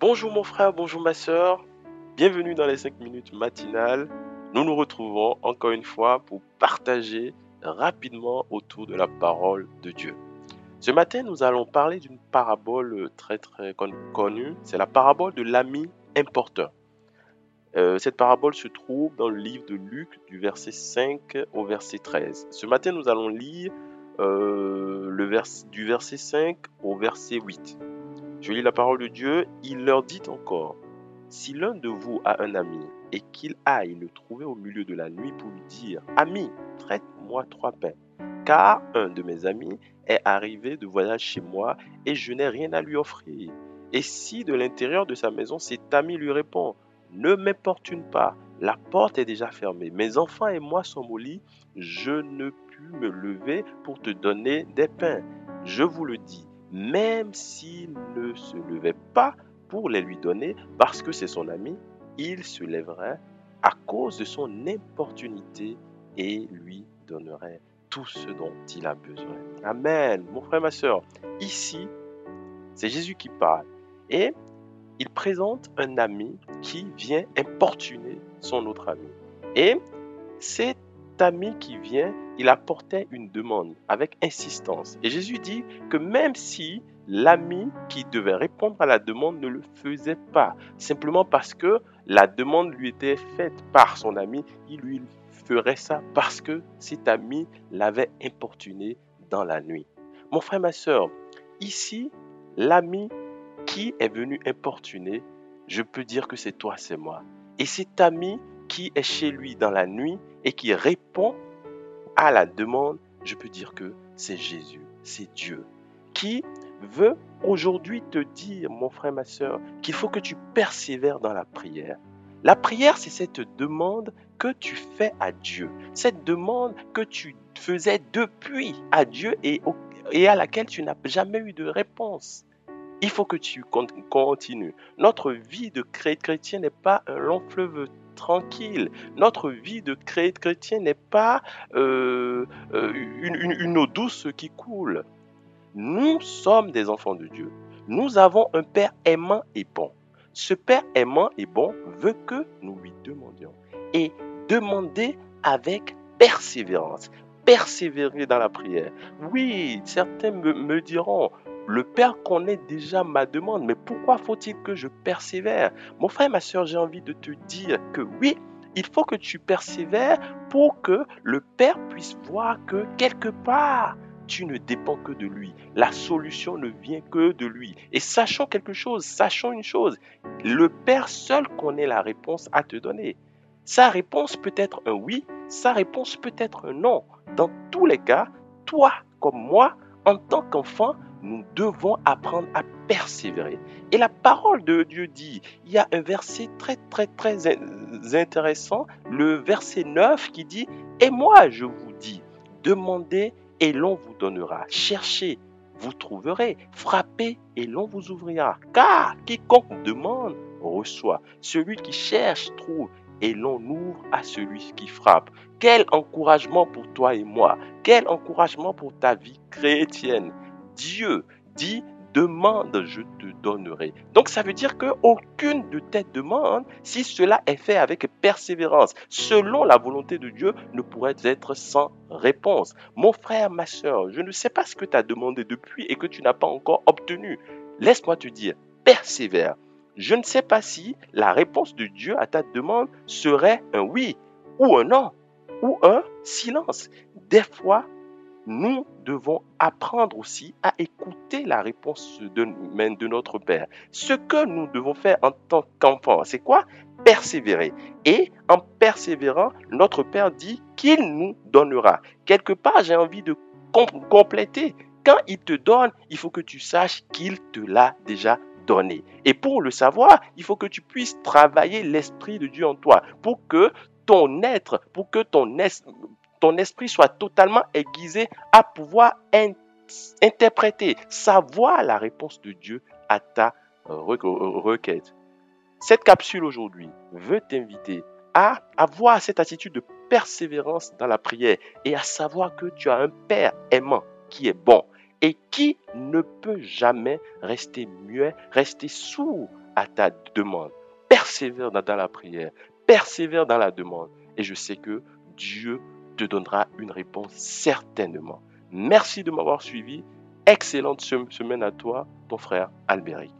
Bonjour mon frère, bonjour ma soeur. Bienvenue dans les 5 minutes matinales. Nous nous retrouvons encore une fois pour partager rapidement autour de la parole de Dieu. Ce matin, nous allons parler d'une parabole très très connue. C'est la parabole de l'ami importeur. Cette parabole se trouve dans le livre de Luc du verset 5 au verset 13. Ce matin, nous allons lire euh, le vers, du verset 5 au verset 8. Je lis la parole de Dieu. Il leur dit encore, si l'un de vous a un ami et qu'il aille le trouver au milieu de la nuit pour lui dire, Ami, traite-moi trois pains, car un de mes amis est arrivé de voyage chez moi et je n'ai rien à lui offrir. Et si de l'intérieur de sa maison cet ami lui répond, Ne m'importune pas, la porte est déjà fermée, mes enfants et moi sommes au je ne puis me lever pour te donner des pains. Je vous le dis, même s'il ne se levait pas pour les lui donner, parce que c'est son ami, il se lèverait à cause de son importunité et lui donnerait tout ce dont il a besoin. Amen. Mon frère, ma soeur, ici, c'est Jésus qui parle. Et il présente un ami qui vient importuner son autre ami. Et cet ami qui vient il apportait une demande avec insistance. Et Jésus dit que même si l'ami qui devait répondre à la demande ne le faisait pas, simplement parce que la demande lui était faite par son ami, il lui ferait ça parce que cet ami l'avait importuné dans la nuit. Mon frère, ma soeur, ici, l'ami qui est venu importuner, je peux dire que c'est toi, c'est moi. Et cet ami qui est chez lui dans la nuit et qui répond à la demande, je peux dire que c'est Jésus, c'est Dieu qui veut aujourd'hui te dire, mon frère, ma soeur, qu'il faut que tu persévères dans la prière. La prière, c'est cette demande que tu fais à Dieu, cette demande que tu faisais depuis à Dieu et, et à laquelle tu n'as jamais eu de réponse. Il faut que tu continues. Notre vie de chrétien n'est pas un long fleuve tranquille. Notre vie de chrétien n'est pas euh, euh, une, eau douce qui coule. Nous sommes des enfants de Dieu. Nous avons un Père aimant et bon. Ce Père aimant et bon veut que nous lui demandions. Et demander avec persévérance. Persévérer dans la prière. Oui, certains me diront, le Père connaît déjà ma demande, mais pourquoi faut-il que je persévère? Mon frère, ma soeur, j'ai envie de te dire que oui, il faut que tu persévères pour que le Père puisse voir que quelque part, tu ne dépends que de lui. La solution ne vient que de lui. Et sachons quelque chose, sachons une chose, le Père seul connaît la réponse à te donner. Sa réponse peut être un oui, sa réponse peut être un non. Dans tous les cas, toi comme moi, en tant qu'enfant, nous devons apprendre à persévérer. Et la parole de Dieu dit, il y a un verset très très très intéressant, le verset 9 qui dit, et moi je vous dis, demandez et l'on vous donnera, cherchez, vous trouverez, frappez et l'on vous ouvrira. Car quiconque demande reçoit, celui qui cherche trouve et l'on ouvre à celui qui frappe. Quel encouragement pour toi et moi, quel encouragement pour ta vie chrétienne. Dieu dit demande, je te donnerai. Donc ça veut dire qu'aucune de tes demandes, si cela est fait avec persévérance, selon la volonté de Dieu, ne pourrait être sans réponse. Mon frère, ma soeur, je ne sais pas ce que tu as demandé depuis et que tu n'as pas encore obtenu. Laisse-moi te dire, persévère. Je ne sais pas si la réponse de Dieu à ta demande serait un oui ou un non ou un silence. Des fois, nous devons apprendre aussi à écouter la réponse de, de notre Père. Ce que nous devons faire en tant qu'enfants, c'est quoi? Persévérer. Et en persévérant, notre Père dit qu'il nous donnera. Quelque part, j'ai envie de compléter. Quand il te donne, il faut que tu saches qu'il te l'a déjà donné. Et pour le savoir, il faut que tu puisses travailler l'Esprit de Dieu en toi pour que ton être, pour que ton, ton esprit soit totalement aiguisé à pouvoir interpréter, savoir la réponse de Dieu à ta requête. Cette capsule aujourd'hui veut t'inviter à avoir cette attitude de persévérance dans la prière et à savoir que tu as un Père aimant qui est bon et qui ne peut jamais rester muet, rester sourd à ta demande. Persévère dans la prière. Persévère dans la demande. Et je sais que Dieu te donnera une réponse certainement. Merci de m'avoir suivi. Excellente semaine à toi, ton frère Albéric.